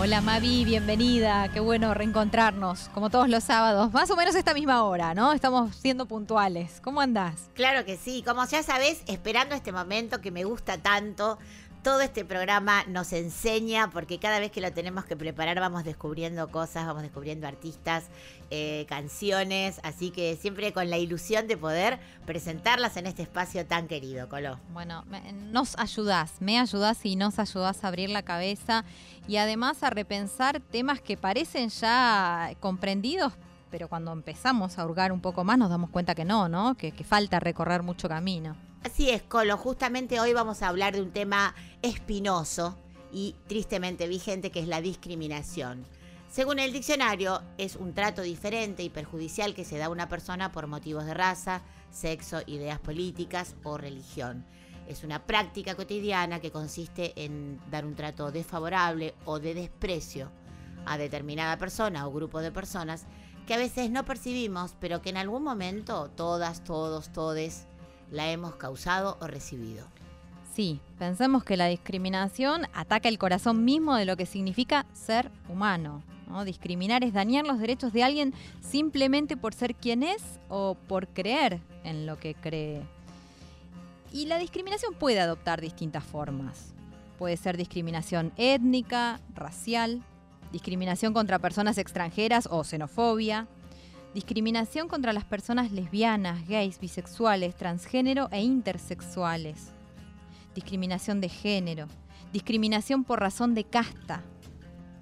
Hola Mavi, bienvenida, qué bueno reencontrarnos, como todos los sábados, más o menos esta misma hora, ¿no? Estamos siendo puntuales. ¿Cómo andás? Claro que sí, como ya sabés, esperando este momento que me gusta tanto, todo este programa nos enseña, porque cada vez que lo tenemos que preparar vamos descubriendo cosas, vamos descubriendo artistas, eh, canciones, así que siempre con la ilusión de poder presentarlas en este espacio tan querido, Colo. Bueno, nos ayudás, me ayudás y nos ayudás a abrir la cabeza y además a repensar temas que parecen ya comprendidos, pero cuando empezamos a hurgar un poco más nos damos cuenta que no, ¿no? Que, que falta recorrer mucho camino. Así es, Colo, justamente hoy vamos a hablar de un tema espinoso y tristemente vigente que es la discriminación. Según el diccionario, es un trato diferente y perjudicial que se da a una persona por motivos de raza, sexo, ideas políticas o religión. Es una práctica cotidiana que consiste en dar un trato desfavorable o de desprecio a determinada persona o grupo de personas que a veces no percibimos, pero que en algún momento todas, todos, todes la hemos causado o recibido. Sí, pensemos que la discriminación ataca el corazón mismo de lo que significa ser humano. ¿no? Discriminar es dañar los derechos de alguien simplemente por ser quien es o por creer en lo que cree. Y la discriminación puede adoptar distintas formas. Puede ser discriminación étnica, racial, discriminación contra personas extranjeras o xenofobia, discriminación contra las personas lesbianas, gays, bisexuales, transgénero e intersexuales discriminación de género, discriminación por razón de casta,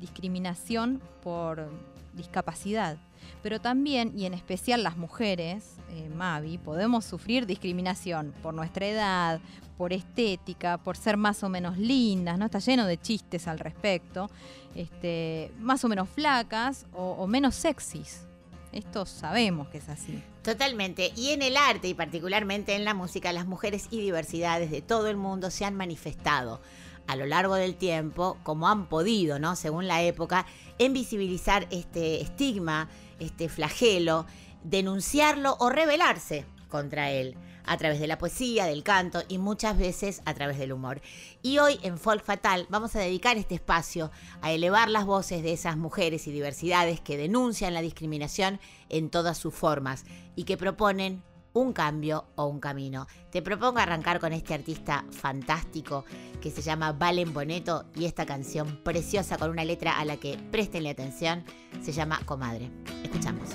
discriminación por discapacidad. Pero también, y en especial las mujeres, eh, Mavi, podemos sufrir discriminación por nuestra edad, por estética, por ser más o menos lindas, ¿no? Está lleno de chistes al respecto, este, más o menos flacas o, o menos sexys. Esto sabemos que es así. Totalmente. Y en el arte y particularmente en la música, las mujeres y diversidades de todo el mundo se han manifestado a lo largo del tiempo, como han podido, ¿no? Según la época, en visibilizar este estigma, este flagelo, denunciarlo o rebelarse contra él a través de la poesía, del canto y muchas veces a través del humor. Y hoy en Folk Fatal vamos a dedicar este espacio a elevar las voces de esas mujeres y diversidades que denuncian la discriminación en todas sus formas y que proponen un cambio o un camino. Te propongo arrancar con este artista fantástico que se llama Valen Boneto y esta canción preciosa con una letra a la que prestenle atención se llama Comadre. Escuchamos.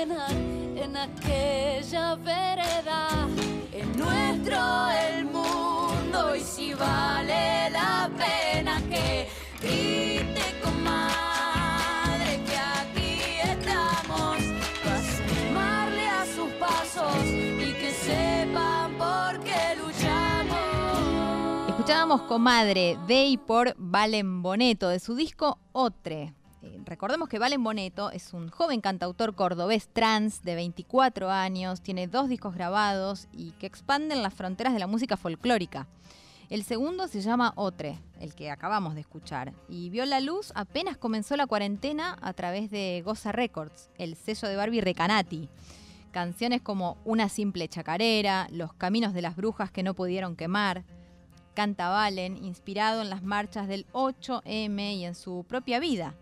En aquella vereda, en nuestro el mundo y si vale la pena que grite comadre que aquí estamos para sumarle a sus pasos y que sepan por qué luchamos. Escuchábamos Comadre de y por Valen Boneto de su disco Otre. Recordemos que Valen Boneto es un joven cantautor cordobés trans de 24 años, tiene dos discos grabados y que expanden las fronteras de la música folclórica. El segundo se llama Otre, el que acabamos de escuchar, y vio la luz apenas comenzó la cuarentena a través de Goza Records, el sello de Barbie Recanati. Canciones como Una simple chacarera, Los caminos de las brujas que no pudieron quemar, Canta Valen, inspirado en las marchas del 8M y en su propia vida.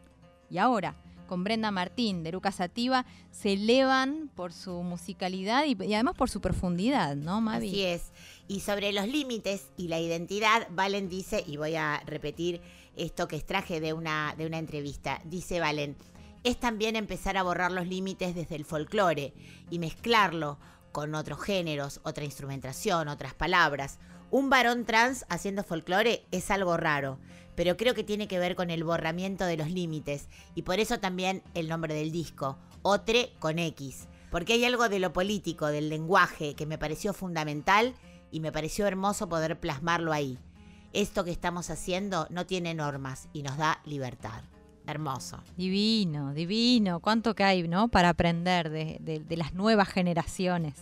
Y ahora, con Brenda Martín de Lucas Sativa, se elevan por su musicalidad y, y además por su profundidad, ¿no, Mavi? Así es. Y sobre los límites y la identidad, Valen dice, y voy a repetir esto que extraje de una, de una entrevista, dice Valen, es también empezar a borrar los límites desde el folclore y mezclarlo con otros géneros, otra instrumentación, otras palabras. Un varón trans haciendo folclore es algo raro, pero creo que tiene que ver con el borramiento de los límites y por eso también el nombre del disco, Otre con X, porque hay algo de lo político, del lenguaje, que me pareció fundamental y me pareció hermoso poder plasmarlo ahí. Esto que estamos haciendo no tiene normas y nos da libertad. Hermoso. Divino, divino. Cuánto que hay, ¿no? Para aprender de, de- de las nuevas generaciones.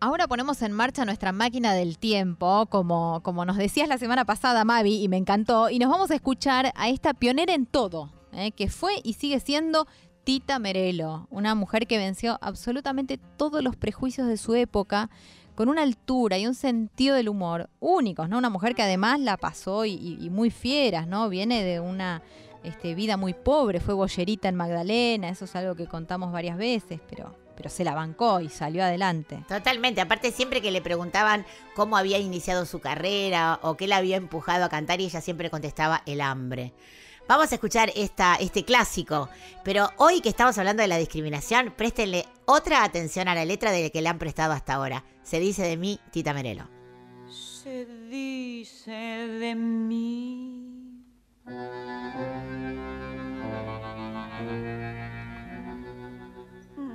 Ahora ponemos en marcha nuestra máquina del tiempo, como, como nos decías la semana pasada, Mavi, y me encantó, y nos vamos a escuchar a esta pionera en todo, ¿eh? que fue y sigue siendo Tita Merelo, una mujer que venció absolutamente todos los prejuicios de su época, con una altura y un sentido del humor únicos, ¿no? Una mujer que además la pasó y, y- muy fieras, ¿no? Viene de una este, vida muy pobre, fue bollerita en Magdalena, eso es algo que contamos varias veces, pero, pero se la bancó y salió adelante. Totalmente, aparte siempre que le preguntaban cómo había iniciado su carrera o qué la había empujado a cantar y ella siempre contestaba el hambre. Vamos a escuchar esta, este clásico, pero hoy que estamos hablando de la discriminación, préstenle otra atención a la letra de la que le han prestado hasta ahora. Se dice de mí, Tita Merelo. Se dice de mí.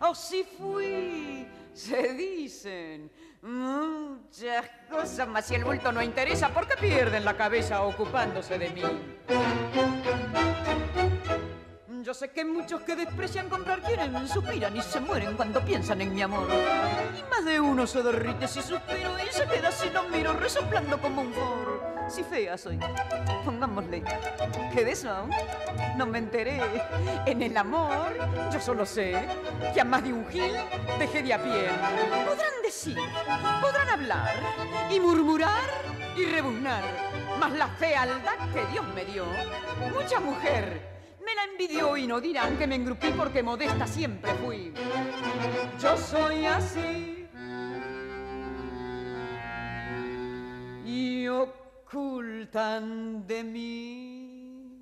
o si fui. Se dicen muchas cosas, mas si el bulto no interesa, ¿por qué pierden la cabeza ocupándose de mí? Yo sé que muchos que desprecian comprar quieren, suspiran y se mueren cuando piensan en mi amor. Y más de uno se derrite si suspiro y se queda si no miro, resoplando como un foro. Si fea soy, pongámosle que de eso no me enteré. En el amor, yo solo sé que a más de un gil dejé de a pie. Podrán decir, podrán hablar y murmurar y rebuznar, mas la fealdad que Dios me dio, mucha mujer me la envidió y no dirán que me engrupí porque modesta siempre fui. Yo soy así. Y ocultan de mí.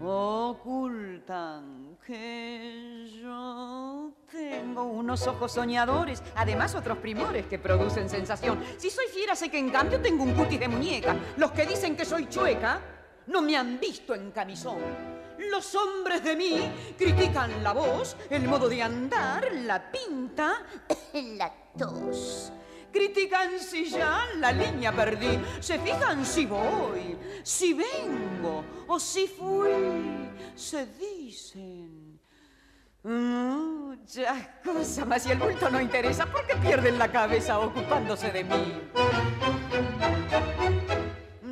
Ocultan que yo tengo unos ojos soñadores, además otros primores que producen sensación. Si soy fiera, sé que en cambio tengo un cutis de muñeca. Los que dicen que soy chueca no me han visto en camisón. Los hombres de mí critican la voz, el modo de andar, la pinta, la tos. Critican si ya la línea perdí, se fijan si voy, si vengo o si fui, se dicen. Muchas cosas, mas si el bulto no interesa, ¿por qué pierden la cabeza ocupándose de mí?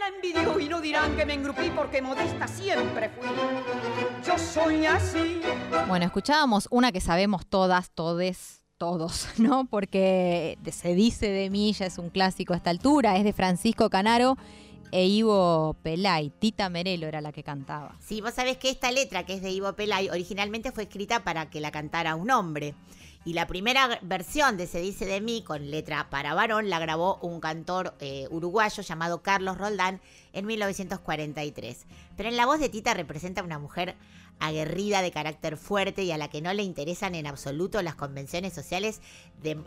la envidió y no dirán que me engrupí porque modesta siempre fui. Yo soy así. Bueno, escuchábamos una que sabemos todas, todes, todos, ¿no? Porque se dice de mí, ya es un clásico a esta altura, es de Francisco Canaro e Ivo Pelay. Tita Merelo era la que cantaba. Sí, vos sabés que esta letra, que es de Ivo Pelay, originalmente fue escrita para que la cantara un hombre. Y la primera versión de Se dice de mí, con letra para varón, la grabó un cantor eh, uruguayo llamado Carlos Roldán en 1943. Pero en la voz de Tita representa a una mujer aguerrida, de carácter fuerte y a la que no le interesan en absoluto las convenciones sociales,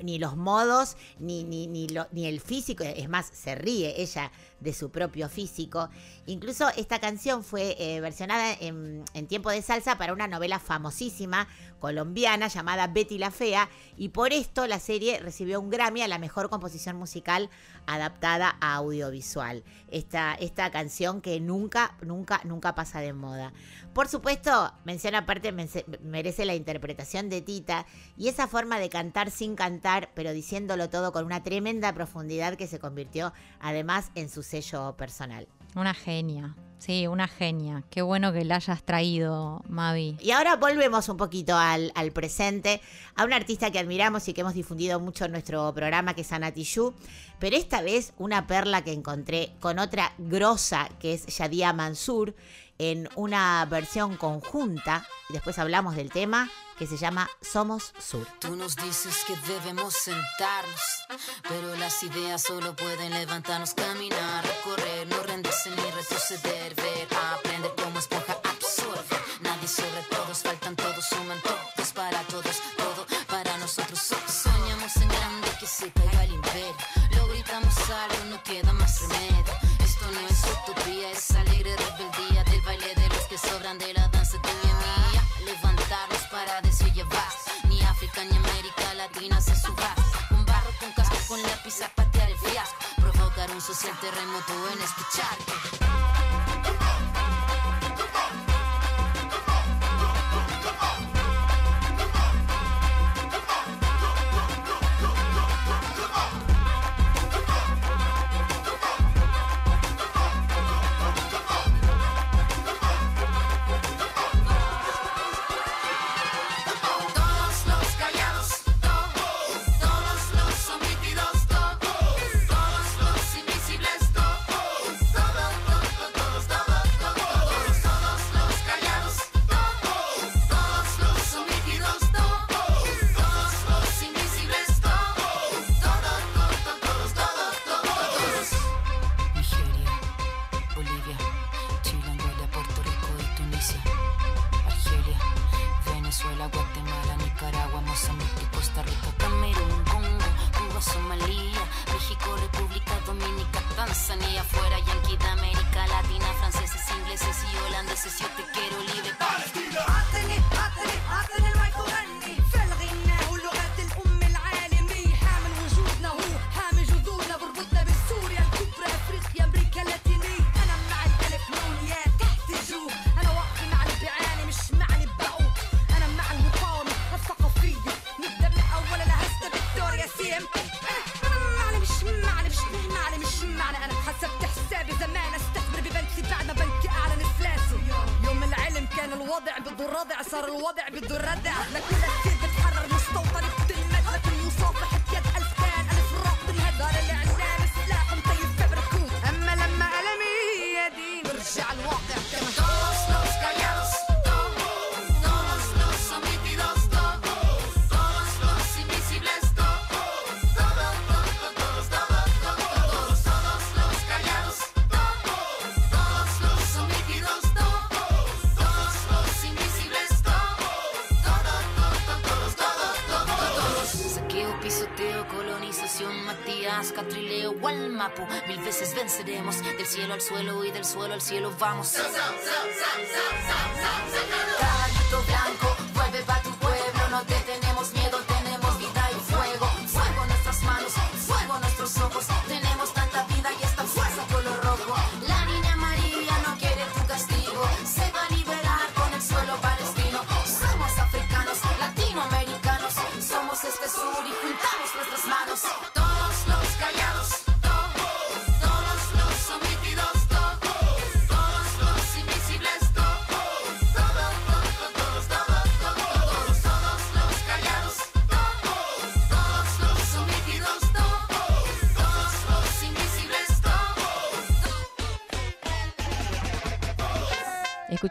ni los modos, ni, ni, ni, el físico. Es más, se ríe ella de su propio físico. Incluso esta canción fue eh, versionada en, en tiempo de salsa para una novela famosísima colombiana llamada Betty la Fea y por esto la serie recibió un Grammy a la mejor composición musical adaptada a audiovisual. Esta, esta canción que nunca, nunca, nunca pasa de moda. Por supuesto, mención aparte merece la interpretación de Tita y esa forma de cantar sin cantar, pero diciéndolo todo con una tremenda profundidad que se convirtió además en su sello personal. Una genia, sí, una genia. Qué bueno que la hayas traído, Mavi. Y ahora volvemos un poquito al, al presente, a una artista que admiramos y que hemos difundido mucho en nuestro programa, que es Ana Tijoux, pero esta vez una perla que encontré con otra grosa, que es Yadia Mansur, en una versión conjunta, después hablamos del tema, que se llama Somos Sur. Tú nos dices que debemos sentarnos, pero las ideas solo pueden levantarnos, caminar, recorrer, no rendirse ni retroceder, ver, aprender como esponja la danza tuya y mía. Levantarnos para decir ya basta. Ni África ni América Latina se suba. Con barro, con casco, con lápiz a patear el fiasco. Provocar un social terremoto en este del cielo al suelo y del suelo al cielo vamos.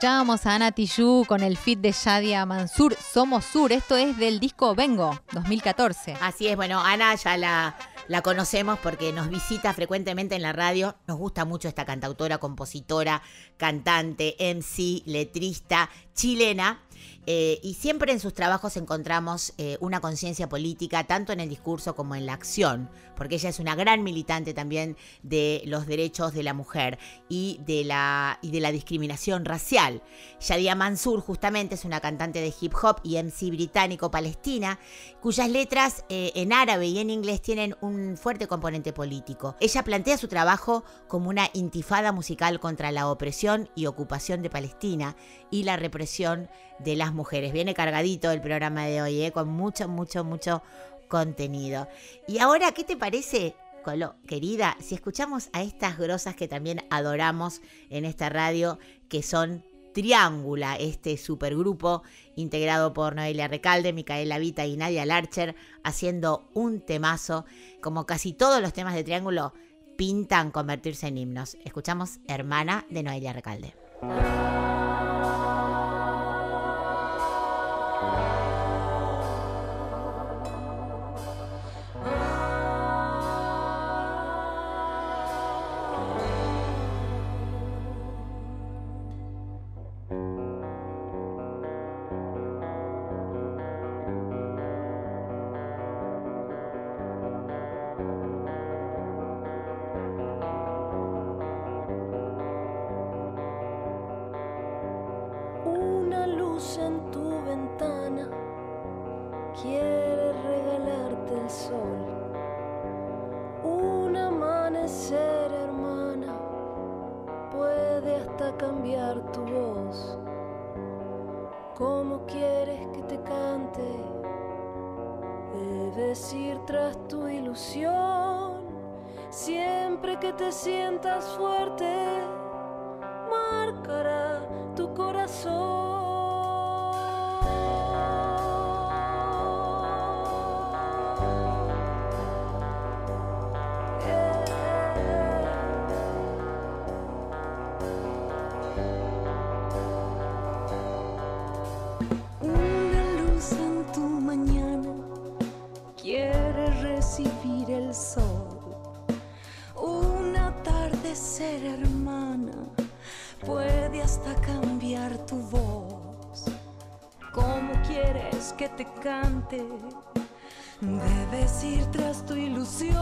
Escuchábamos a Ana Tijoux con el feat de Shadia Mansur, Somos Sur. Esto es del disco Vengo, 2014. Así es, bueno, Ana ya la, la conocemos porque nos visita frecuentemente en la radio. Nos gusta mucho esta cantautora, compositora, cantante, MC, letrista, chilena. Eh, y siempre en sus trabajos encontramos eh, una conciencia política, tanto en el discurso como en la acción, porque ella es una gran militante también de los derechos de la mujer y de la, y de la discriminación racial. Shadia Mansur justamente es una cantante de hip hop y MC británico-palestina, cuyas letras eh, en árabe y en inglés tienen un fuerte componente político. Ella plantea su trabajo como una intifada musical contra la opresión y ocupación de Palestina y la represión de las mujeres. Viene cargadito el programa de hoy, ¿eh? con mucho, mucho, mucho contenido. Y ahora, ¿qué te parece, querida, si escuchamos a estas grosas que también adoramos en esta radio, que son Triángula, este supergrupo integrado por Noelia Recalde, Micaela Vita y Nadia Larcher, haciendo un temazo, como casi todos los temas de Triángulo pintan convertirse en himnos. Escuchamos Hermana de Noelia Recalde. Te cante? Debes ir tras tu ilusión.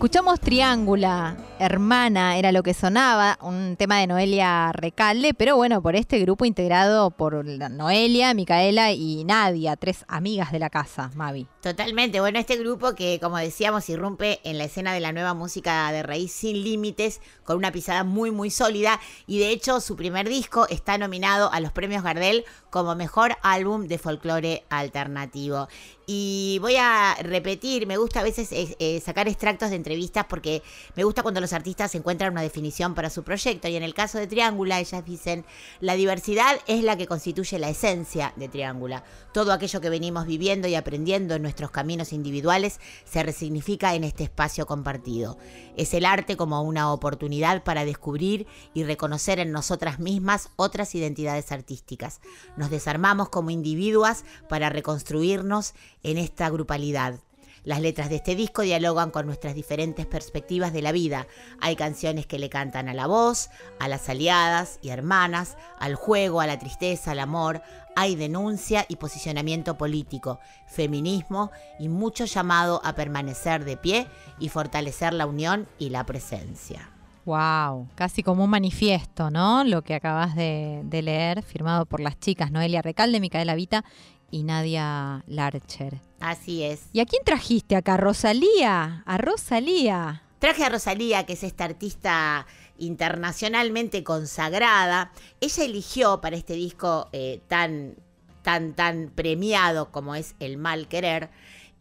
Escuchamos Triángula, hermana, era lo que sonaba, un tema de Noelia Recalde, pero bueno, por este grupo integrado por Noelia, Micaela y Nadia, tres amigas de la casa, Mavi. Totalmente. Bueno, este grupo que, como decíamos, irrumpe en la escena de la nueva música de raíz sin límites, con una pisada muy, muy sólida. Y de hecho, su primer disco está nominado a los premios Gardel como mejor álbum de folclore alternativo. Y voy a repetir, me gusta a veces eh, eh, sacar extractos de entrevistas porque me gusta cuando los artistas encuentran una definición para su proyecto. Y en el caso de Triángula, ellas dicen, la diversidad es la que constituye la esencia de Triángula. Todo aquello que venimos viviendo y aprendiendo en nuestros caminos individuales se resignifica en este espacio compartido. Es el arte como una oportunidad para descubrir y reconocer en nosotras mismas otras identidades artísticas. Nos desarmamos como individuas para reconstruirnos en esta grupalidad. Las letras de este disco dialogan con nuestras diferentes perspectivas de la vida. Hay canciones que le cantan a la voz, a las aliadas y hermanas, al juego, a la tristeza, al amor. Hay denuncia y posicionamiento político, feminismo y mucho llamado a permanecer de pie y fortalecer la unión y la presencia. Wow, casi como un manifiesto, ¿no? Lo que acabas de, leer, firmado por las chicas Noelia Recalde, Micaela Vita y Nadia Larcher. Así es. ¿Y a quién trajiste acá? Rosalía, a Rosalía. Traje a Rosalía, que es esta artista internacionalmente consagrada. Ella eligió para este disco eh, tan, tan, tan premiado como es El Mal Querer.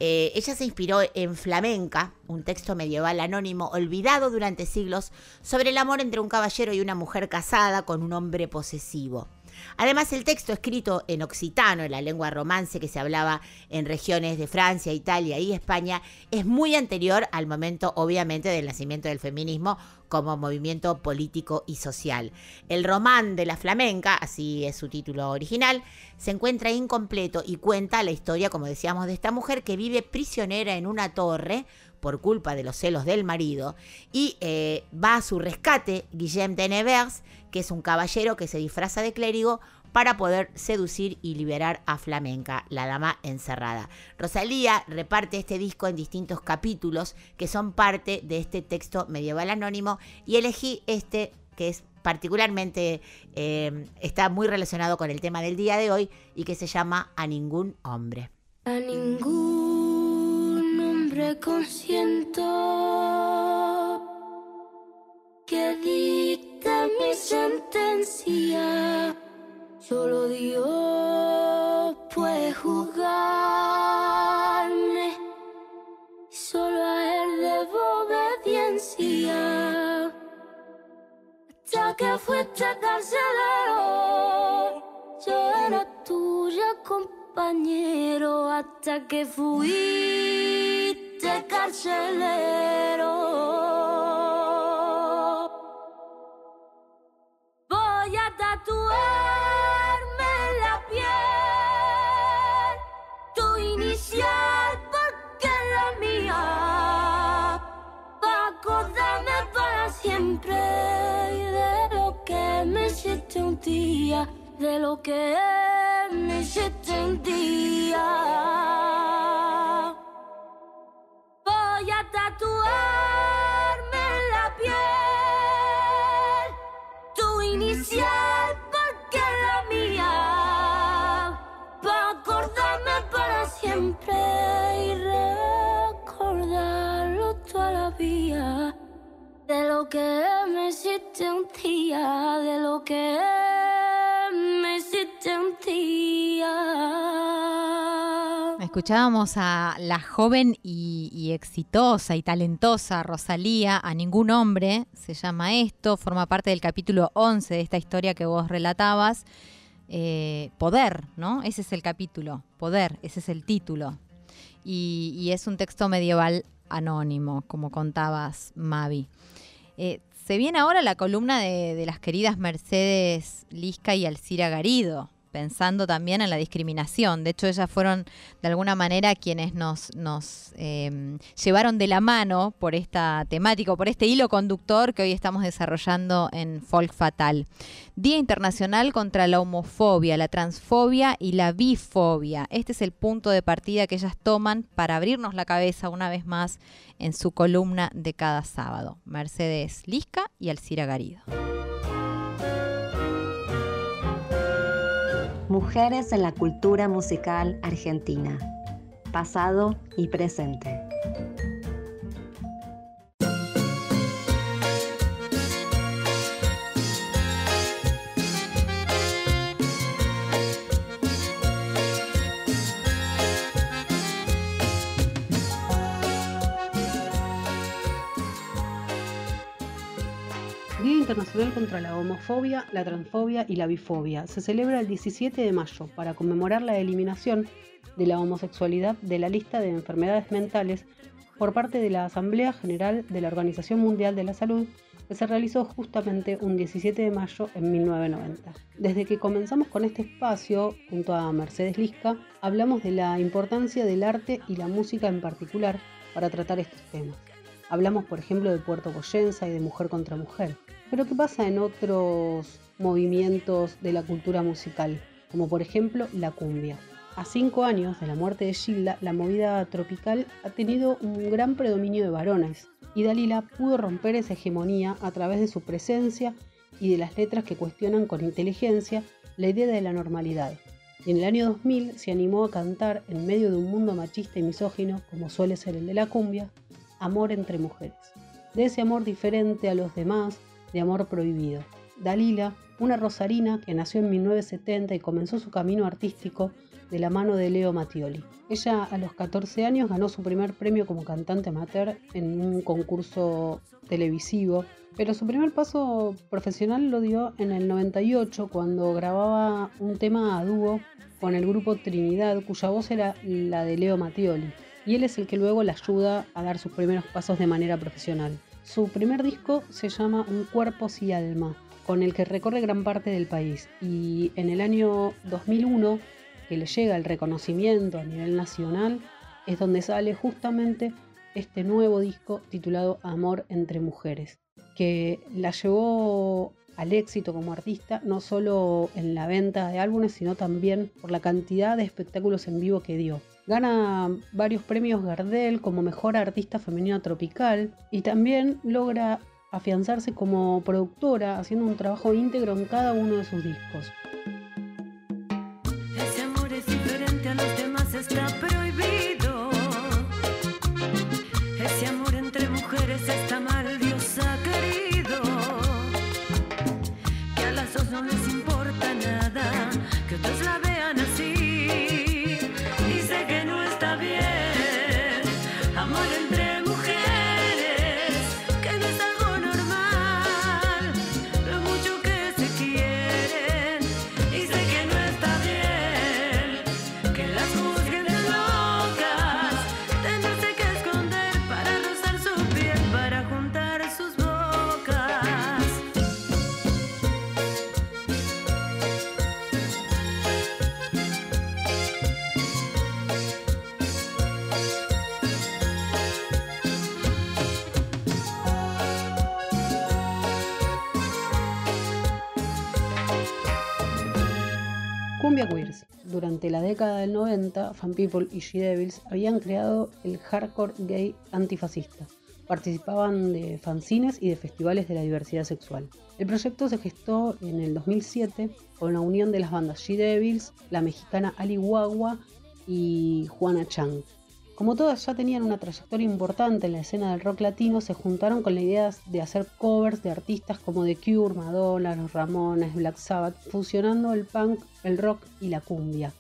eh, ella se inspiró en Flamenca, un texto medieval anónimo olvidado durante siglos sobre el amor entre un caballero y una mujer casada con un hombre posesivo. Además, el texto escrito en occitano, en la lengua romance que se hablaba en regiones de Francia, Italia y España, es muy anterior al momento, obviamente, del nacimiento del feminismo como movimiento político y social. El román de la flamenca, así es su título original, se encuentra incompleto y cuenta la historia, como decíamos, de esta mujer que vive prisionera en una torre por culpa de los celos del marido y eh, va a su rescate Guillaume de Nevers, que es un caballero que se disfraza de clérigo para poder seducir y liberar a Flamenca, la dama encerrada. Rosalía reparte este disco en distintos capítulos que son parte de este texto medieval anónimo y elegí este que es particularmente eh, está muy relacionado con el tema del día de hoy y que se llama A ningún hombre. A ningún hombre consiento que dicte mi sentencia. Solo Dios puede juzgarme. Solo a Él debo obediencia. Hasta que fuiste carcelero, yo era tuya, compañero. Hasta que fuiste carcelero. Tatuarme en la piel tu inicial porque la mía. Pa' acordarme para siempre de lo que me hiciste un día, de lo que me hiciste un día. Voy a tatuarme que me de lo que me. Escuchábamos a la joven y, y exitosa y talentosa Rosalía, a ningún hombre, se llama esto, forma parte del capítulo 11 de esta historia que vos relatabas. Eh, poder, ¿no? Ese es el capítulo, poder, ese es el título. Y, y es un texto medieval anónimo, como contabas, Mavi. Eh, se viene ahora la columna de, de las queridas Mercedes Lisca y Alcira Garido, pensando también en la discriminación. De hecho, ellas fueron de alguna manera quienes nos, eh, llevaron de la mano por esta temática, por este hilo conductor que hoy estamos desarrollando en Folk Fatal. Día Internacional contra la homofobia, la transfobia y la bifobia. Este es el punto de partida que ellas toman para abrirnos la cabeza una vez más en su columna de cada sábado. Mercedes Lisca y Alcira Garido. Mujeres en la cultura musical argentina. Pasado y presente. Internacional contra la Homofobia, la Transfobia y la Bifobia se celebra el 17 de mayo para conmemorar la eliminación de la homosexualidad de la lista de enfermedades mentales por parte de la Asamblea General de la Organización Mundial de la Salud que se realizó justamente un 17 de mayo en 1990. Desde que comenzamos con este espacio, junto a Mercedes Lisca, hablamos de la importancia del arte y la música en particular para tratar estos temas. Hablamos, por ejemplo, de Puerto Goyenza y de Mujer contra Mujer. Pero ¿qué pasa en otros movimientos de la cultura musical? Como por ejemplo la cumbia. A cinco años de la muerte de Gilda, la movida tropical ha tenido un gran predominio de varones y Dalila pudo romper esa hegemonía a través de su presencia y de las letras que cuestionan con inteligencia la idea de la normalidad. Y en el año 2000 se animó a cantar en medio de un mundo machista y misógino, como suele ser el de la cumbia, amor entre mujeres. De ese amor diferente a los demás, de amor prohibido. Dalila, una rosarina que nació en 1970 y comenzó su camino artístico de la mano de Leo Mattioli. Ella a los 14 años ganó su primer premio como cantante amateur en un concurso televisivo, pero su primer paso profesional lo dio en el 98 cuando grababa un tema a dúo con el grupo Trinidad, cuya voz era la de Leo Mattioli, y él es el que luego la ayuda a dar sus primeros pasos de manera profesional. Su primer disco se llama Un cuerpo y alma, con el que recorre gran parte del país, y en el año 2001 que le llega el reconocimiento a nivel nacional, es donde sale justamente este nuevo disco titulado Amor entre Mujeres, que la llevó al éxito como artista, no solo en la venta de álbumes, sino también por la cantidad de espectáculos en vivo que dio. Gana varios premios Gardel como mejor artista femenina tropical y también logra afianzarse como productora, haciendo un trabajo íntegro en cada uno de sus discos. Ese amor es diferente a los demás, está prohibido. Ese amor entre mujeres está mal, querido. Que a las dos no les importa nada, Durante la década del 90, Fan People y She Devils habían creado el hardcore gay antifascista. Participaban de fanzines y de festivales de la diversidad sexual. El proyecto se gestó en el 2007 con la unión de las bandas She Devils, la mexicana Ali Guagua y Juana Chang. Como todas ya tenían una trayectoria importante en la escena del rock latino, se juntaron con la idea de hacer covers de artistas como The Cure, Madonna, Los Ramones, Black Sabbath, fusionando el punk, el rock y la cumbia.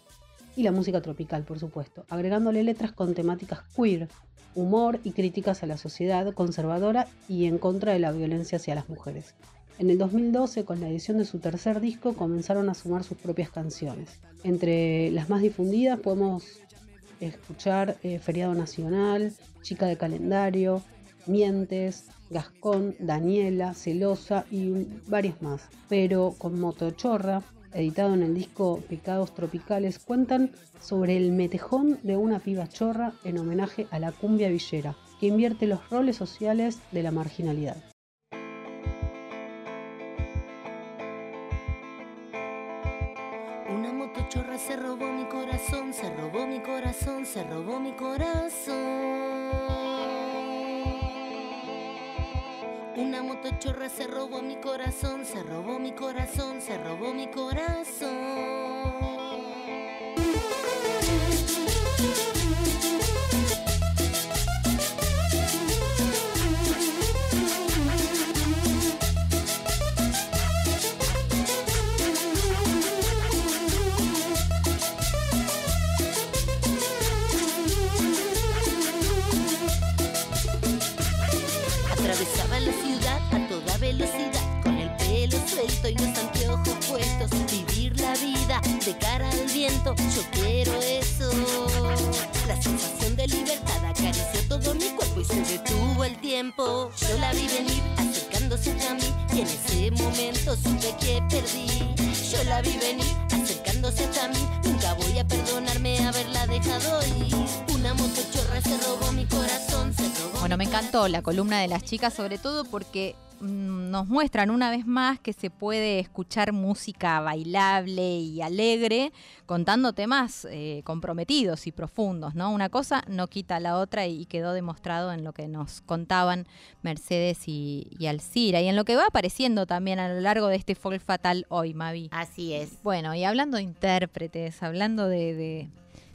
Y la música tropical, por supuesto, agregándole letras con temáticas queer, humor y críticas a la sociedad conservadora y en contra de la violencia hacia las mujeres. En el 2012, con la edición de su tercer disco, comenzaron a sumar sus propias canciones. Entre las más difundidas podemos escuchar eh, Feriado Nacional, Chica de Calendario, Mientes, Gascón, Daniela, Celosa y varias más. Pero con Motochorra editado en el disco Pecados Tropicales, cuentan sobre el metejón de una piba chorra en homenaje a la cumbia villera, que invierte los roles sociales de la marginalidad. Robó mi corazón, se robó mi corazón. Una motochorra se robó mi corazón, se robó mi corazón, se robó mi corazón. Viento, yo quiero eso. La sensación de libertad acarició todo mi cuerpo y se detuvo el tiempo. Yo la vi venir acercándose a mí y en ese momento supe que perdí. Yo la vi venir encantó la columna de las chicas, sobre todo porque mm, nos muestran una vez más que se puede escuchar música bailable y alegre contando temas eh, comprometidos y profundos, ¿no? Una cosa no quita la otra y quedó demostrado en lo que nos contaban Mercedes y, y Alcira y en lo que va apareciendo también a lo largo de este folk fatal hoy, Mavi. Así es. Bueno, y hablando de intérpretes, hablando de, de-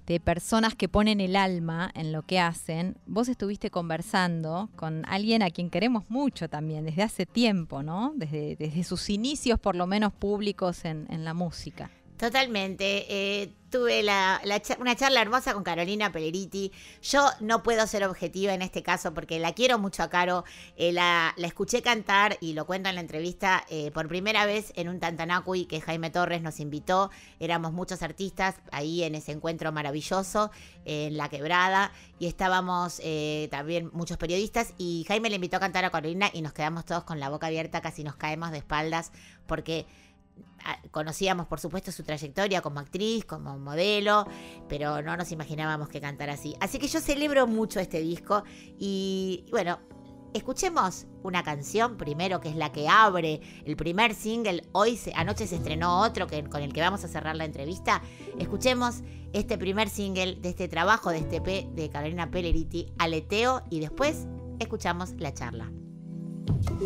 de personas que ponen el alma en lo que hacen, vos estuviste conversando con alguien a quien queremos mucho también, desde hace tiempo, ¿no? Desde, desde sus inicios, por lo menos públicos en, en la música. Totalmente. eh, tuve una charla hermosa con Carolina Peleriti. Yo no puedo ser objetiva en este caso porque la quiero mucho a Caro. Eh, la, escuché cantar y lo cuento en la entrevista eh, por primera vez en un Tantanacui que Jaime Torres nos invitó. Éramos muchos artistas ahí en ese encuentro maravilloso en La Quebrada y estábamos eh, también muchos periodistas y Jaime le invitó a cantar a Carolina y nos quedamos todos con la boca abierta, casi nos caemos de espaldas porque conocíamos por supuesto su trayectoria como actriz, como modelo, pero no nos imaginábamos que cantara así. Así que yo celebro mucho este disco y bueno, escuchemos una canción primero que es la que abre el primer single. Hoy se- anoche se estrenó otro que, con el que vamos a cerrar la entrevista. Escuchemos este primer single de este trabajo de este P de Carolina Pelleriti, Aleteo y después escuchamos la charla.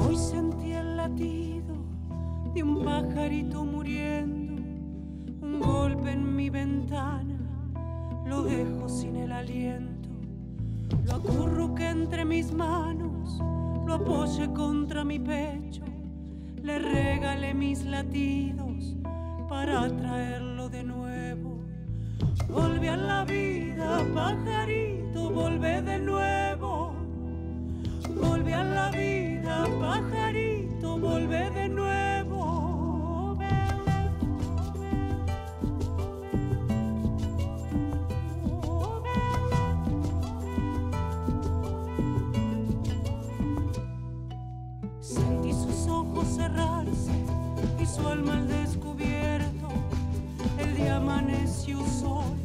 Hoy sentí el latido un pajarito muriendo, un golpe en mi ventana, lo dejo sin el aliento, lo acurruqué entre mis manos, lo apoyé contra mi pecho, le regalé mis latidos para traerlo de nuevo. Volví a la vida, pajarito, volvé de nuevo. Volví a la vida, pajarito, volvé de nuevo. Y su alma al descubierto. El día amaneció sol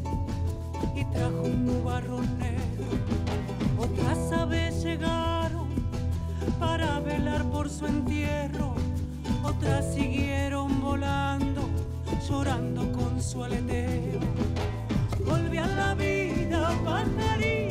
y trajo un nubarrón negro. Otras aves llegaron para velar por su entierro. Otras siguieron volando, llorando con su aleteo. Volví a la vida, pajarito,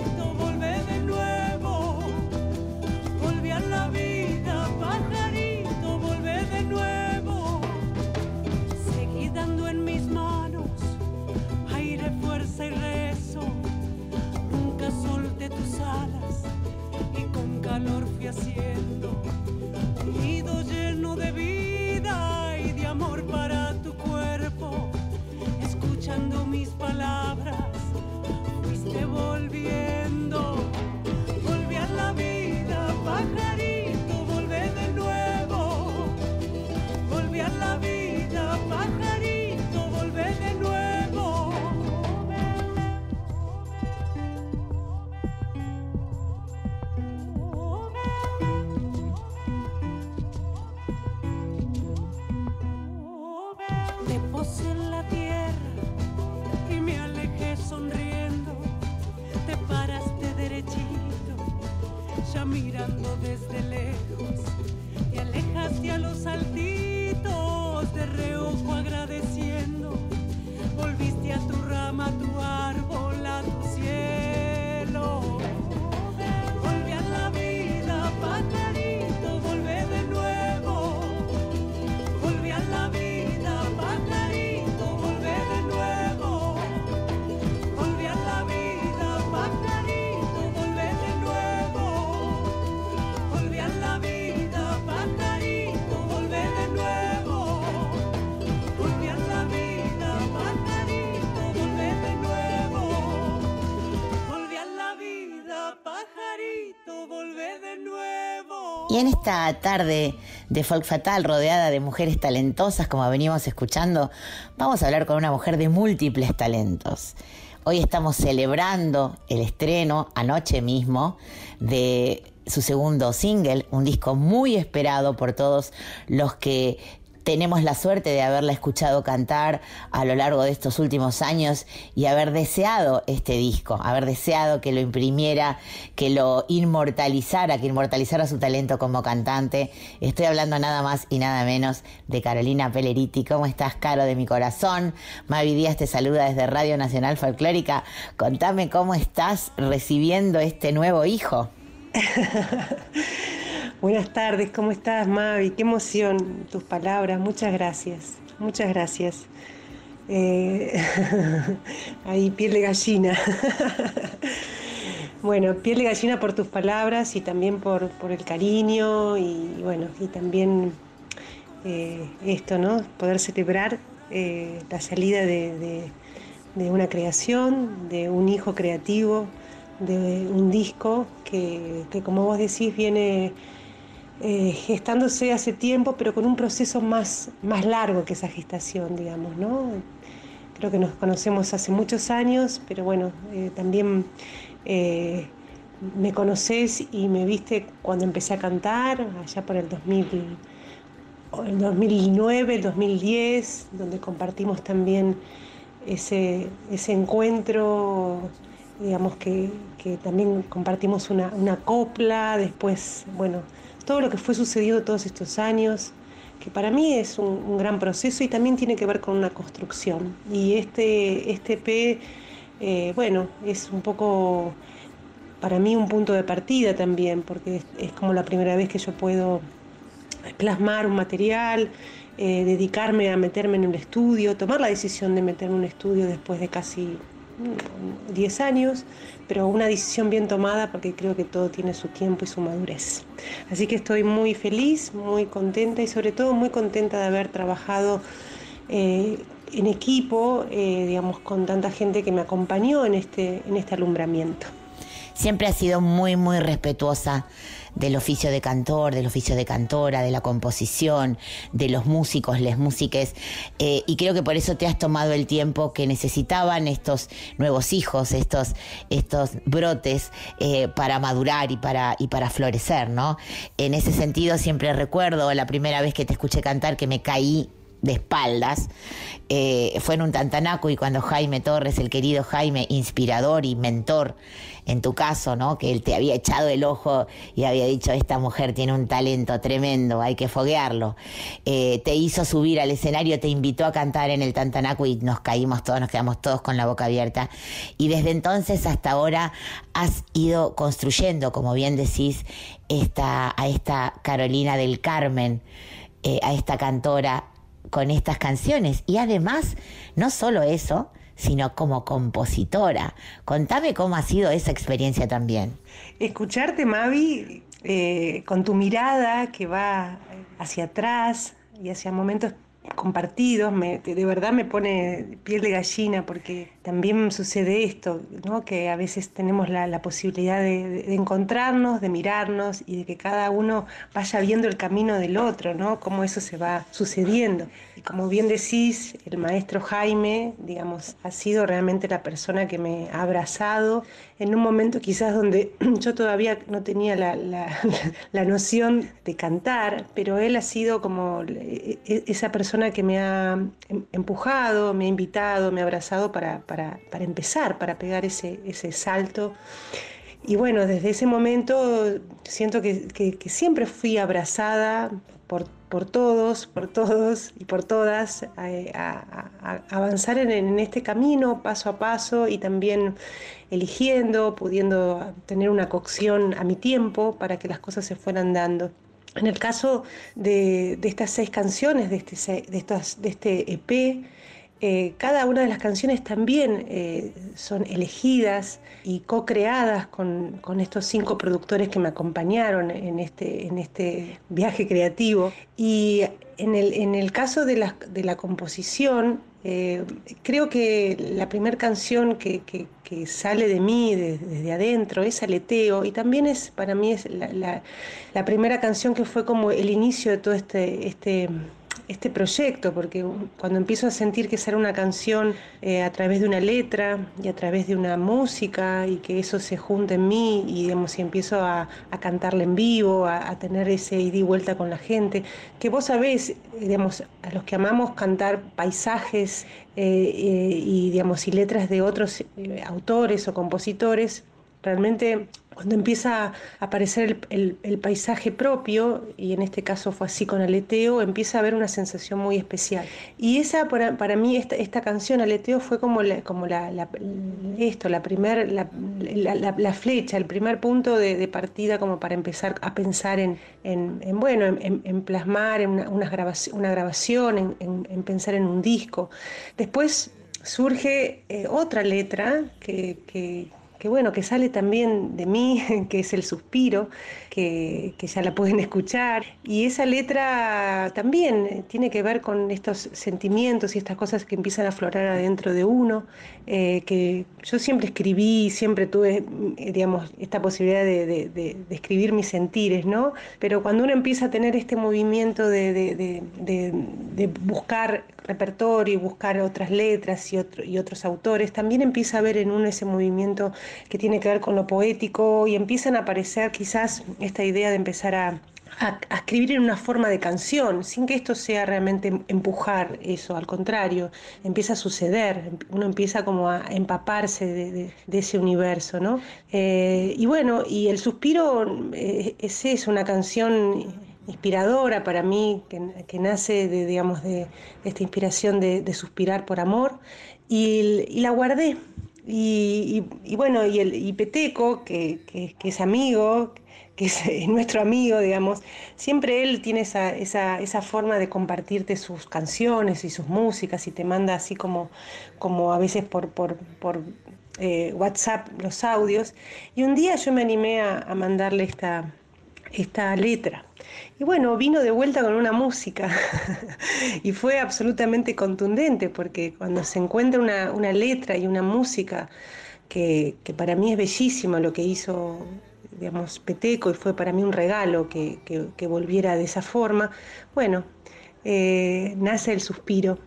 Y en esta tarde de Folk Fatal, rodeada de mujeres talentosas, como venimos escuchando, vamos a hablar con una mujer de múltiples talentos. Hoy estamos celebrando el estreno, anoche mismo, de su segundo single, un disco muy esperado por todos los que tenemos la suerte de haberla escuchado cantar a lo largo de estos últimos años y haber deseado este disco, haber deseado que lo imprimiera, que lo inmortalizara, que inmortalizara su talento como cantante. Estoy hablando nada más y nada menos de Carolina Pelleriti. ¿Cómo estás, Caro, de mi corazón? Mavi Díaz te saluda desde Radio Nacional Folclórica. Contame cómo estás recibiendo este nuevo hijo. Buenas tardes, ¿cómo estás, Mavi? Qué emoción tus palabras, muchas gracias, muchas gracias. Eh, ahí, piel de gallina. bueno, piel de gallina por tus palabras y también por, por el cariño y bueno, y también eh, esto, ¿no? Poder celebrar eh, la salida de, de- de una creación, de un hijo creativo, de un disco que, que como vos decís viene eh, gestándose hace tiempo, pero con un proceso más, más largo que esa gestación, digamos, ¿no? Creo que nos conocemos hace muchos años, pero bueno, eh, también eh, me conoces y me viste cuando empecé a cantar, allá por el 2000, o el 2009, el 2010, donde compartimos también ese, ese encuentro, digamos que, que también compartimos una, una copla, después, bueno, todo lo que fue sucediendo todos estos años, que para mí es un, gran proceso y también tiene que ver con una construcción. Y este, este EP, eh, bueno, es un poco para mí un punto de partida también, porque es, como la primera vez que yo puedo plasmar un material, eh, dedicarme a meterme en un estudio, tomar la decisión de meterme en un estudio después de casi 10 años, pero una decisión bien tomada porque creo que todo tiene su tiempo y su madurez. Así que estoy muy feliz, muy contenta y sobre todo muy contenta de haber trabajado eh, en equipo, eh, digamos, con tanta gente que me acompañó en este, en este alumbramiento. Siempre ha sido muy, muy respetuosa del oficio de cantor, del oficio de cantora, de la composición, de los músicos, les músiques, eh, y creo que por eso te has tomado el tiempo que necesitaban estos nuevos hijos, estos, estos brotes eh, para madurar y para, y para florecer, ¿no? En ese sentido siempre recuerdo la primera vez que te escuché cantar que me caí de espaldas. Eh, fue en un Tantanaco y cuando Jaime Torres, el querido Jaime, inspirador y mentor, en tu caso, ¿no? Que él te había echado el ojo y había dicho, esta mujer tiene un talento tremendo, hay que foguearlo. Eh, te hizo subir al escenario, te invitó a cantar en el Tantanaco y nos caímos todos, nos quedamos todos con la boca abierta. Y desde entonces hasta ahora has ido construyendo, como bien decís, esta, a esta Carolina del Carmen, eh, a esta cantora con estas canciones. Y además, no solo eso, sino como compositora. Contame cómo ha sido esa experiencia también. Escucharte, Mavi, eh, con tu mirada que va hacia atrás y hacia momentos compartidos, me- de verdad me pone piel de gallina porque también sucede esto, ¿no? que a veces tenemos la, posibilidad de, encontrarnos, de mirarnos y de que cada uno vaya viendo el camino del otro, ¿no? cómo eso se va sucediendo. Y como bien decís, el maestro Jaime, digamos, ha sido realmente la persona que me ha abrazado en un momento quizás donde yo todavía no tenía la, la- la noción de cantar, pero él ha sido como e- e- esa persona que me ha em- empujado, me ha invitado, me ha abrazado para- para empezar, para pegar ese, salto y bueno, desde ese momento siento que, siempre fui abrazada por, todos, por todos y por todas, a, avanzar en, este camino paso a paso y también eligiendo, pudiendo tener una cocción a mi tiempo para que las cosas se fueran dando. En el caso de, estas seis canciones, de este EP, eh, cada una de las canciones también eh, son elegidas y co-creadas con, estos cinco productores que me acompañaron en este, en este viaje creativo. Y en el, en el caso de la, de la composición, eh, creo que la primera canción que, que- que sale de mí de- desde adentro es Aleteo y también es para mí es la, la- la primera canción que fue como el inicio de todo este, este, este proyecto, porque cuando empiezo a sentir que será una canción eh, a través de una letra y a través de una música y que eso se junta en mí y digamos, y empiezo a, a cantarla en vivo, a, a tener ese ida y vuelta con la gente, que vos sabés, digamos, a los que amamos cantar paisajes eh, eh, y, digamos, y letras de otros autores o compositores, realmente cuando empieza a aparecer el, el- el paisaje propio, y en este caso fue así con Aleteo, empieza a haber una sensación muy especial. Y esa para, para mí, esta, esta canción, Aleteo, fue como, la, como la, la- esto, la, primer, la, la- flecha, el primer punto de, de partida como para empezar a pensar en, en- en, bueno, en, en- plasmar en una, una grabación, en, en- en pensar en un disco. Después surge eh, otra letra que, que- que, bueno, que sale también de mí, que es el suspiro, que, que ya la pueden escuchar. Y esa letra también tiene que ver con estos sentimientos y estas cosas que empiezan a aflorar adentro de uno, eh, que yo siempre escribí, siempre tuve, eh, digamos, esta posibilidad de, de- de- escribir mis sentires, ¿no? Pero cuando uno empieza a tener este movimiento de buscar repertorio y buscar otras letras y, otro- y otros autores, también empieza a ver en uno ese movimiento que tiene que ver con lo poético y empiezan a aparecer quizás esta idea de empezar a, a- escribir en una forma de canción, sin que esto sea realmente empujar eso, al contrario, empieza a suceder, uno empieza como a empaparse de, de- de ese universo, ¿no? Eh, y bueno, y el suspiro eh, es eso, una canción inspiradora para mí, que, que nace de, digamos, de, de esta inspiración de, de suspirar por amor, y, y la guardé. Y, y- y bueno, y el y Peteco, que, que- que es amigo, que es eh, nuestro amigo, digamos, siempre él tiene esa, esa, esa forma de compartirte sus canciones y sus músicas y te manda así como, como a veces por, por, por eh, WhatsApp los audios. Y un día yo me animé a, a mandarle esta, esta letra. Y bueno, vino de vuelta con una música y fue absolutamente contundente porque cuando se encuentra una, una letra y una música que, que para mí es bellísimo lo que hizo, digamos, Peteco y fue para mí un regalo que, que- volviera de esa forma, bueno, eh, nace el suspiro.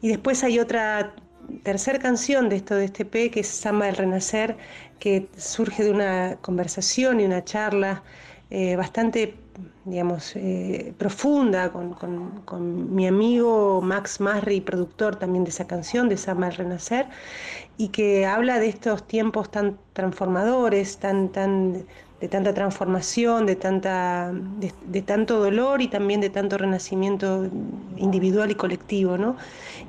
Y después hay otra tercera canción de esto de este P, que es Samba del Renacer, que surge de una conversación y una charla eh, bastante, digamos, eh, profunda con, con- con mi amigo Max Masri, productor también de esa canción, de Samba del Renacer, y que habla de estos tiempos tan transformadores, tan, tan, de tanta transformación, de, tanta, de, de tanto dolor y también de tanto renacimiento individual y colectivo, ¿no?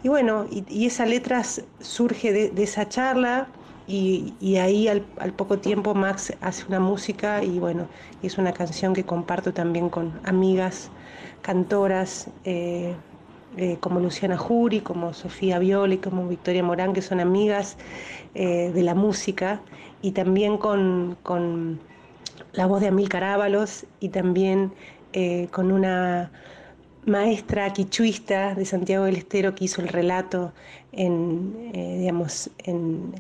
Y bueno, y, y esa letra surge de, de esa charla y, ahí al, poco tiempo Max hace una música y bueno, es una canción que comparto también con amigas, cantoras, eh, eh, como Luciana Jury, como Sofía Violi, como Victoria Morán, que son amigas eh, de la música, y también con, con la voz de Amílcar Ábalos y también con una maestra quichuista de Santiago del Estero que hizo el relato en, eh,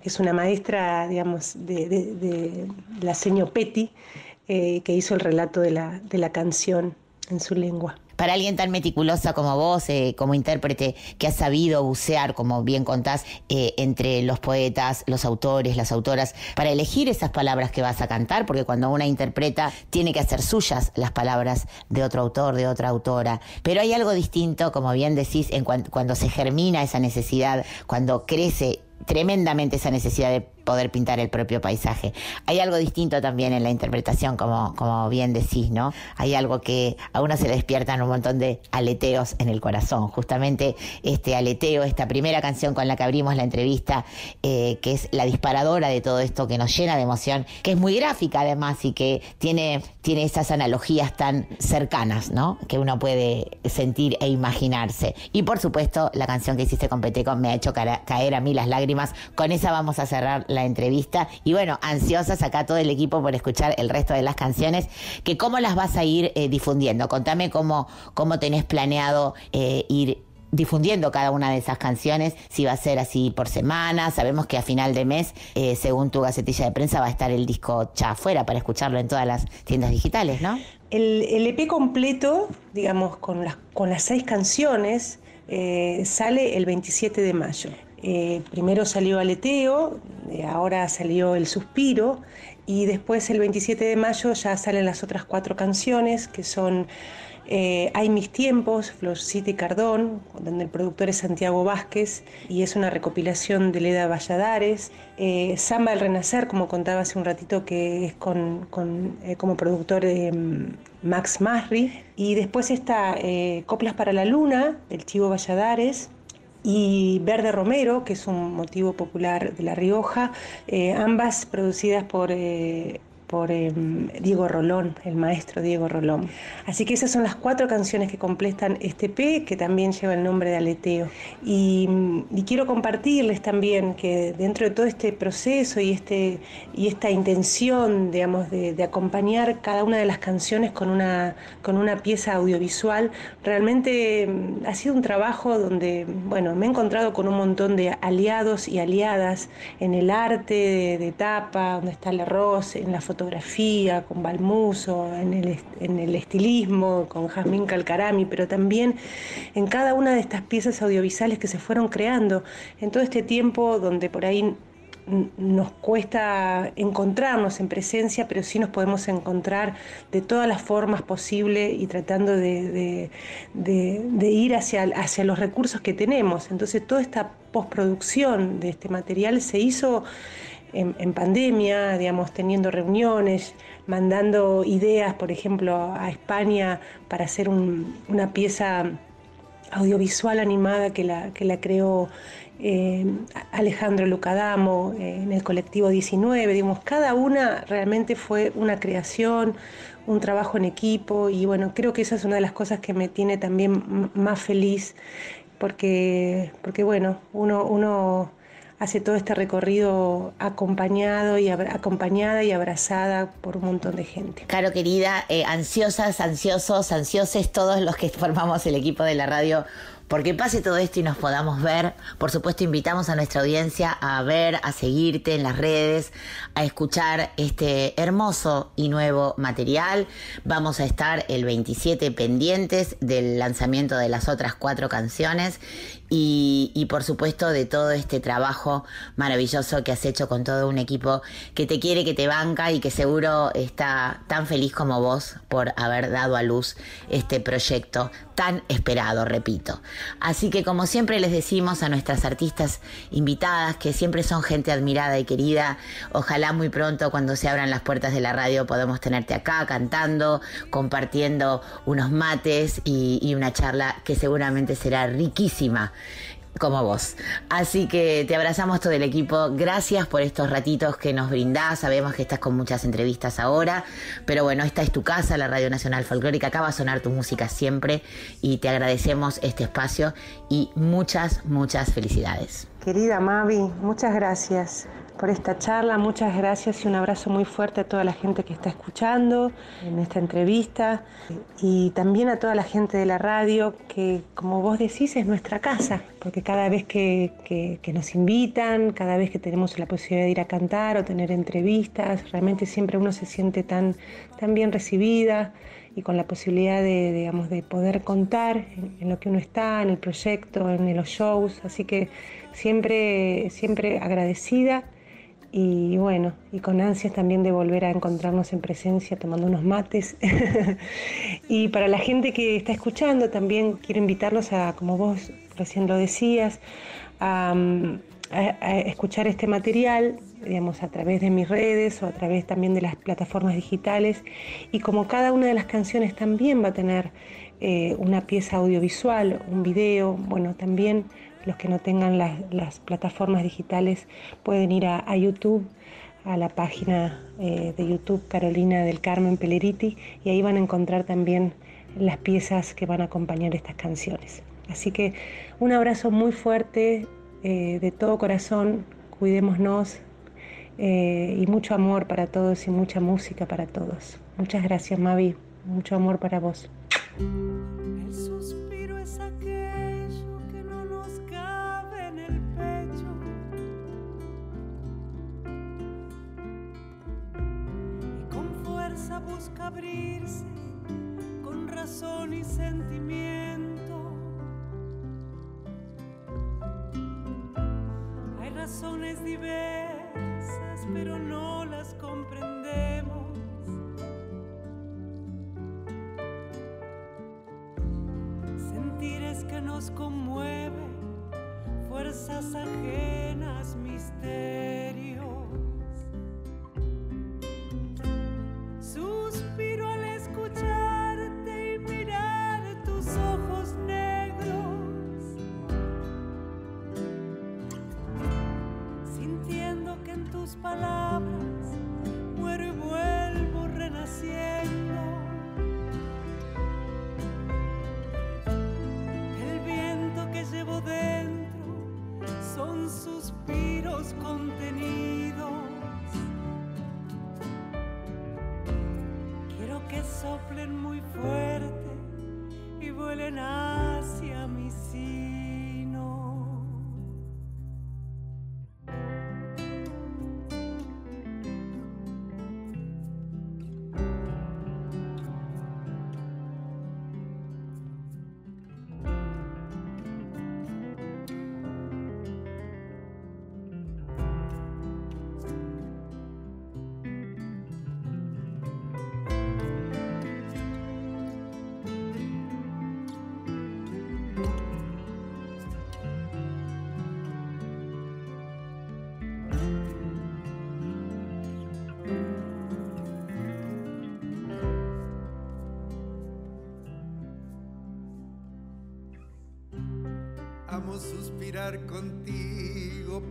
es una maestra, digamos, de, de- de la seño Petty, eh, que hizo el relato de la, de la canción en su lengua. Para alguien tan meticulosa como vos, eh, como intérprete, que has sabido bucear, como bien contás, eh, entre los poetas, los autores, las autoras, para elegir esas palabras que vas a cantar, porque cuando una interpreta tiene que hacer suyas las palabras de otro autor, de otra autora. Pero hay algo distinto, como bien decís, en cuan- cuando se germina esa necesidad, cuando crece tremendamente esa necesidad de poder pintar el propio paisaje. Hay algo distinto también en la interpretación, como, como bien decís, ¿no? Hay algo que a uno se despiertan un montón de aleteos en el corazón. Justamente este aleteo, esta primera canción con la que abrimos la entrevista, eh, que es la disparadora de todo esto, que nos llena de emoción, que es muy gráfica además y que tiene, tiene esas analogías tan cercanas, ¿no? Que uno puede sentir e imaginarse. Y por supuesto, la canción que hiciste con Peteco me ha hecho caer a mí las lágrimas. Con esa vamos a cerrar la entrevista. Y bueno, ansiosas acá todo el equipo por escuchar el resto de las canciones, que cómo las vas a ir eh, difundiendo. Contame cómo, cómo tenés planeado eh, ir difundiendo cada una de esas canciones, si va a ser así por semana, sabemos que a final de mes, eh, según tu gacetilla de prensa, va a estar el disco ya afuera para escucharlo en todas las tiendas digitales, ¿no? El, el EP completo, digamos, con las, con las seis canciones, eh, sale el 27 de mayo. Eh, primero salió Aleteo, eh, ahora salió El Suspiro, y después el 27 de mayo ya salen las otras cuatro canciones, que son eh, Hay mis tiempos, Florcita y Cardón, donde el productor es Santiago Vázquez, y es una recopilación de Leda Valladares. Samba del Renacer, como contaba hace un ratito, que es con, como productor Max Masri. Y después está Coplas para la Luna, del Chivo Valladares, y Verde Romero, que es un motivo popular de La Rioja, eh, ambas producidas por, eh, por eh, Diego Rolón, el maestro Diego Rolón. Así que esas son las cuatro canciones que completan este P, que también lleva el nombre de Aleteo. Y, y quiero compartirles también que dentro de todo este proceso y, este, y esta intención, digamos, de, de acompañar cada una de las canciones con una, con una pieza audiovisual, realmente mm, ha sido un trabajo donde, bueno, me he encontrado con un montón de aliados y aliadas en el arte de, de tapa, donde está el arroz, en la fotografía, con Balmuso, en el, en el estilismo, con Jazmín Calcarami, pero también en cada una de estas piezas audiovisuales que se fueron creando en todo este tiempo donde por ahí nos cuesta encontrarnos en presencia, pero sí nos podemos encontrar de todas las formas posibles y tratando de, de- de- de ir hacia, hacia los recursos que tenemos. Entonces toda esta postproducción de este material se hizo en, pandemia, digamos, teniendo reuniones, mandando ideas, por ejemplo, a España para hacer un- una pieza audiovisual animada que la, que la creó eh, Alejandro Lucadamo eh, en el colectivo 19, digamos, cada una realmente fue una creación, un trabajo en equipo y bueno, creo que esa es una de las cosas que me tiene también más feliz porque, porque bueno, uno, uno hace todo este recorrido acompañado y acompañada y abrazada por un montón de gente. Caro querida, eh, ansiosas, ansiosos, ansioses todos los que formamos el equipo de la radio porque pase todo esto y nos podamos ver. Por supuesto, invitamos a nuestra audiencia a ver, a seguirte en las redes, a escuchar este hermoso y nuevo material. Vamos a estar el 27 pendientes del lanzamiento de las otras cuatro canciones y, por supuesto de todo este trabajo maravilloso que has hecho con todo un equipo que te quiere, que te banca y que seguro está tan feliz como vos por haber dado a luz este proyecto tan esperado, repito. Así que como siempre les decimos a nuestras artistas invitadas, que siempre son gente admirada y querida, ojalá muy pronto cuando se abran las puertas de la radio podamos tenerte acá cantando, compartiendo unos mates y una charla que seguramente será riquísima como vos. Así que te abrazamos todo el equipo. Gracias por estos ratitos que nos brindás. Sabemos que estás con muchas entrevistas ahora, pero bueno, esta es tu casa, la Radio Nacional Folclórica. Acá va a sonar tu música siempre y te agradecemos este espacio y muchas, muchas felicidades. Querida Mavi, muchas gracias por esta charla, muchas gracias y un abrazo muy fuerte a toda la gente que está escuchando en esta entrevista y también a toda la gente de la radio que, como vos decís, es nuestra casa, porque cada vez que, que- que nos invitan, cada vez que tenemos la posibilidad de ir a cantar o tener entrevistas, realmente siempre uno se siente tan, tan bien recibida y con la posibilidad de, digamos, de poder contar en, en lo que uno está, en el proyecto, en los shows. Así que siempre, siempre agradecida y bueno, y con ansias también de volver a encontrarnos en presencia tomando unos mates. y para la gente que está escuchando también quiero invitarlos a, como vos recién lo decías, a, a- a escuchar este material digamos, a través de mis redes o a través también de las plataformas digitales. Y como cada una de las canciones también va a tener eh, una pieza audiovisual, un video, bueno, también los que no tengan las, plataformas digitales pueden ir a, a YouTube, a la página eh, de YouTube Carolina del Carmen Peleriti y ahí van a encontrar también las piezas que van a acompañar estas canciones. Así que un abrazo muy fuerte, eh, de todo corazón, cuidémonos eh, y mucho amor para todos y mucha música para todos. Muchas gracias Mavi, mucho amor para vos. Busca abrirse, con razón y sentimiento. Hay razones diversas, pero no las comprendemos. Sentires que nos conmueve, fuerzas ajenas, misterios.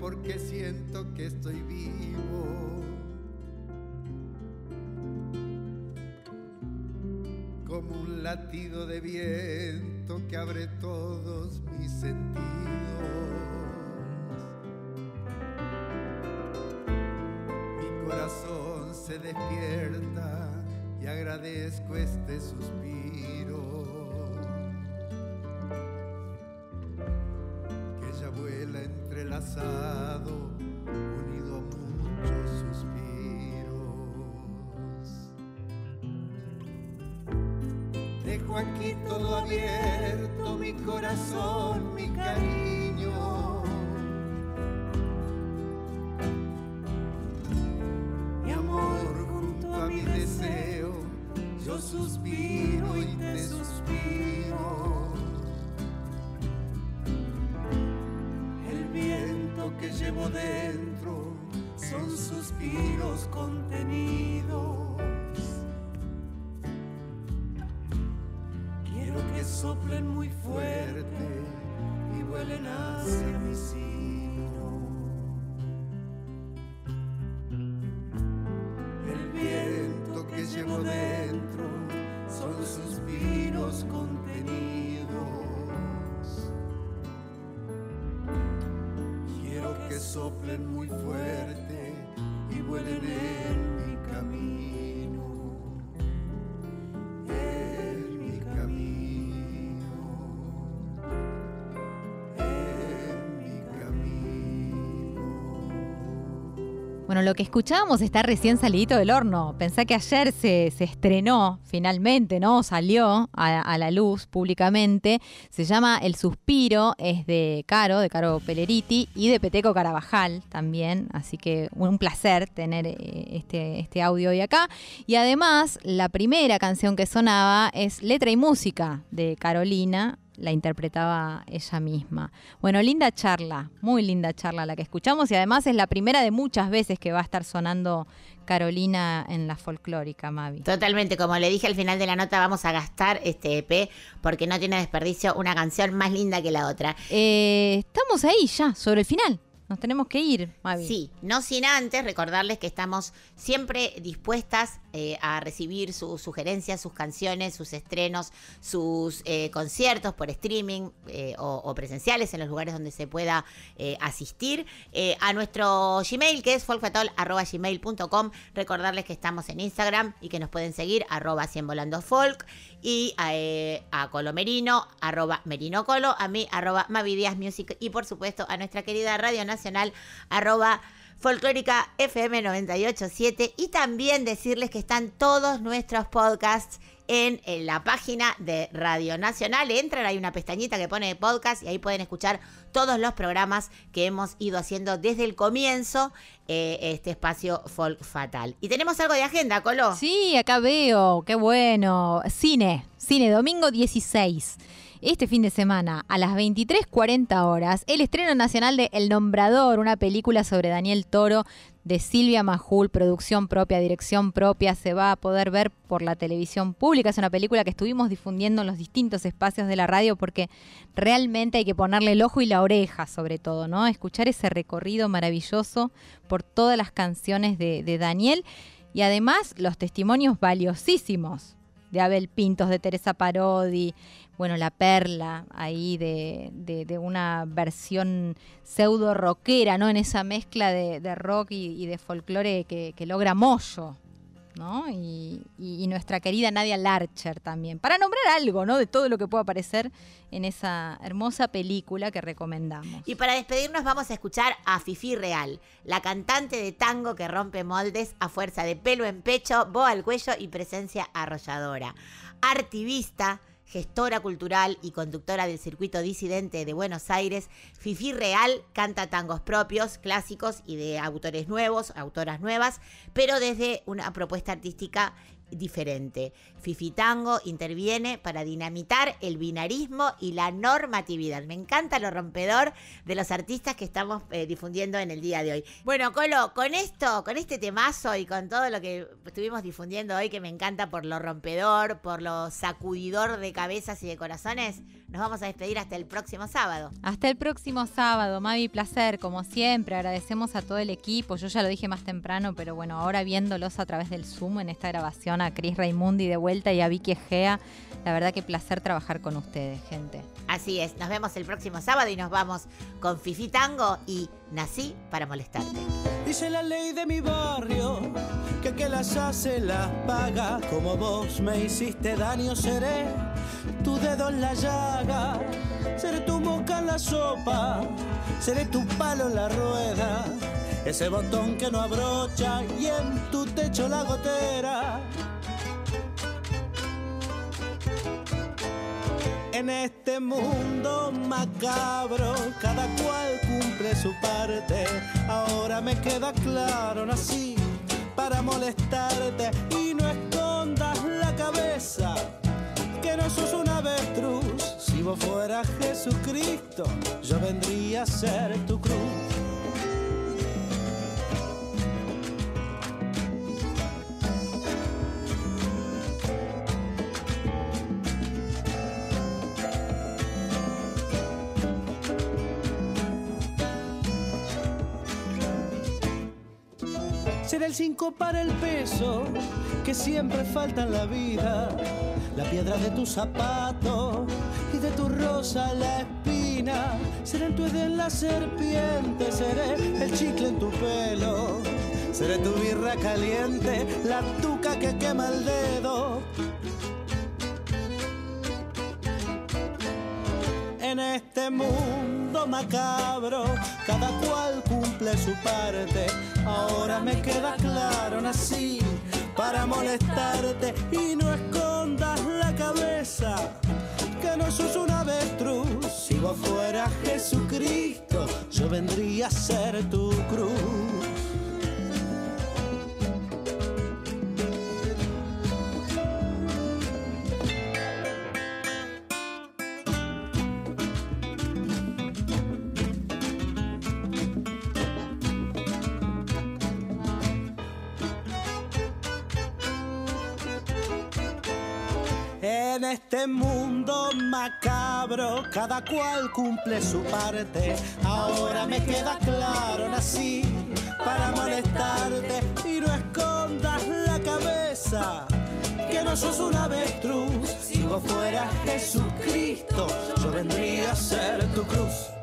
Porque siento que estoy vivo. Como un latido de viento que abre todos mis sentidos. Mi corazón se despierta y agradezco este suspiro. Aquí todo abierto, mi corazón, mi cariño. Bueno, lo que escuchábamos está recién salidito del horno. Pensá que ayer se, se estrenó finalmente, ¿no? Salió a, la luz públicamente. Se llama El Suspiro, es de Caro, de Caro Peleriti y de Peteco Carabajal también. Así que un placer tener eh, este, este audio hoy acá. Y además, la primera canción que sonaba es Letra y Música de Carolina la interpretaba ella misma. Bueno, linda charla, muy linda charla la que escuchamos y además es la primera de muchas veces que va a estar sonando Carolina en la folclórica, Mavi. Totalmente, como le dije al final de la nota, vamos a gastar este EP porque no tiene desperdicio una canción más linda que la otra. Eh, estamos ahí ya, sobre el final. Nos tenemos que ir, Mavi. Sí, no sin antes recordarles que estamos siempre dispuestas eh, a recibir sus sugerencias, sus canciones, sus estrenos, sus eh, conciertos por streaming eh, o, presenciales en los lugares donde se pueda asistir. A nuestro Gmail que es folkfatol.gmail.com. Recordarles que estamos en Instagram y que nos pueden seguir arroba 100 volando folk y eh, a Colomerino, arroba Merino Colo, a mí, arroba Mavi Díaz Music y por supuesto a nuestra querida Radio Nacional, arroba Folclórica FM 987 y también decirles que están todos nuestros podcasts en, la página de Radio Nacional. Entran, hay una pestañita que pone podcast y ahí pueden escuchar todos los programas que hemos ido haciendo desde el comienzo, eh, este espacio Folk Fatal. Y tenemos algo de agenda, Colo. Sí, acá veo, qué bueno. Cine, cine, domingo 16. Este fin de semana, a las 23.40 horas, el estreno nacional de El Nombrador, una película sobre Daniel Toro de Silvia Majul, producción propia, dirección propia, se va a poder ver por la televisión pública. Es una película que estuvimos difundiendo en los distintos espacios de la radio porque realmente hay que ponerle el ojo y la oreja, sobre todo, ¿no? Escuchar ese recorrido maravilloso por todas las canciones de, de Daniel y además los testimonios valiosísimos de Abel Pintos, de Teresa Parodi, bueno, La Perla, ahí de, de- una versión pseudo rockera, ¿no? En esa mezcla de, rock y, de folclore que, que logra Moyo, ¿no? Y, y- y nuestra querida Nadia Larcher también, para nombrar algo, ¿no? De todo lo que pueda aparecer en esa hermosa película que recomendamos. Y para despedirnos vamos a escuchar a Fifi Real, la cantante de tango que rompe moldes a fuerza de pelo en pecho, boa al cuello y presencia arrolladora. Artivista, gestora cultural y conductora del circuito disidente de Buenos Aires, Fifi Real canta tangos propios, clásicos y de autores nuevos, autoras nuevas, pero desde una propuesta artística diferente. Fifi Tango interviene para dinamitar el binarismo y la normatividad. Me encanta lo rompedor de los artistas que estamos eh, difundiendo en el día de hoy. Bueno, Colo, con esto, con este temazo y con todo lo que estuvimos difundiendo hoy, que me encanta por lo rompedor, por lo sacudidor de cabezas y de corazones, nos vamos a despedir hasta el próximo sábado. Hasta el próximo sábado, Mavi, placer, como siempre. Agradecemos a todo el equipo. Yo ya lo dije más temprano, pero bueno, ahora viéndolos a través del Zoom en esta grabación, a Cris Raimundi de vuelta y a Vicky Egea, la verdad que placer trabajar con ustedes, gente. Así es, nos vemos el próximo sábado y nos vamos con Fifi Tango y Nací para molestarte. Dice la ley de mi barrio que el que las hace las paga. Como vos me hiciste daño, seré tu dedo en la llaga. Seré tu boca en la sopa, seré tu palo en la rueda. Ese botón que no abrocha y en tu techo la gotera. En este mundo macabro, cada cual cumple su parte. Ahora me queda claro, nací para molestarte y no escondas la cabeza, que no sos un avestruz. Si vos fueras Jesucristo, yo vendría a ser tu cruz. El 5 para el peso que siempre falta en la vida. La piedra de tu zapato y de tu rosa la espina. Seré el tuede en la serpiente, seré el chicle en tu pelo. Seré tu birra caliente, la tuca que quema el dedo. En este mundo macabro, cada cual cumple su parte. Ahora me queda claro, nací para molestarte y no escondas la cabeza, que no sos un avestruz. Si vos fueras Jesucristo, yo vendría a ser tu cruz. Este mundo macabro cada cual cumple su parte. Ahora me queda claro, nací para molestarte y no escondas la cabeza. Que no sos un avestruz, si vos fueras Jesucristo, yo vendría a ser tu cruz.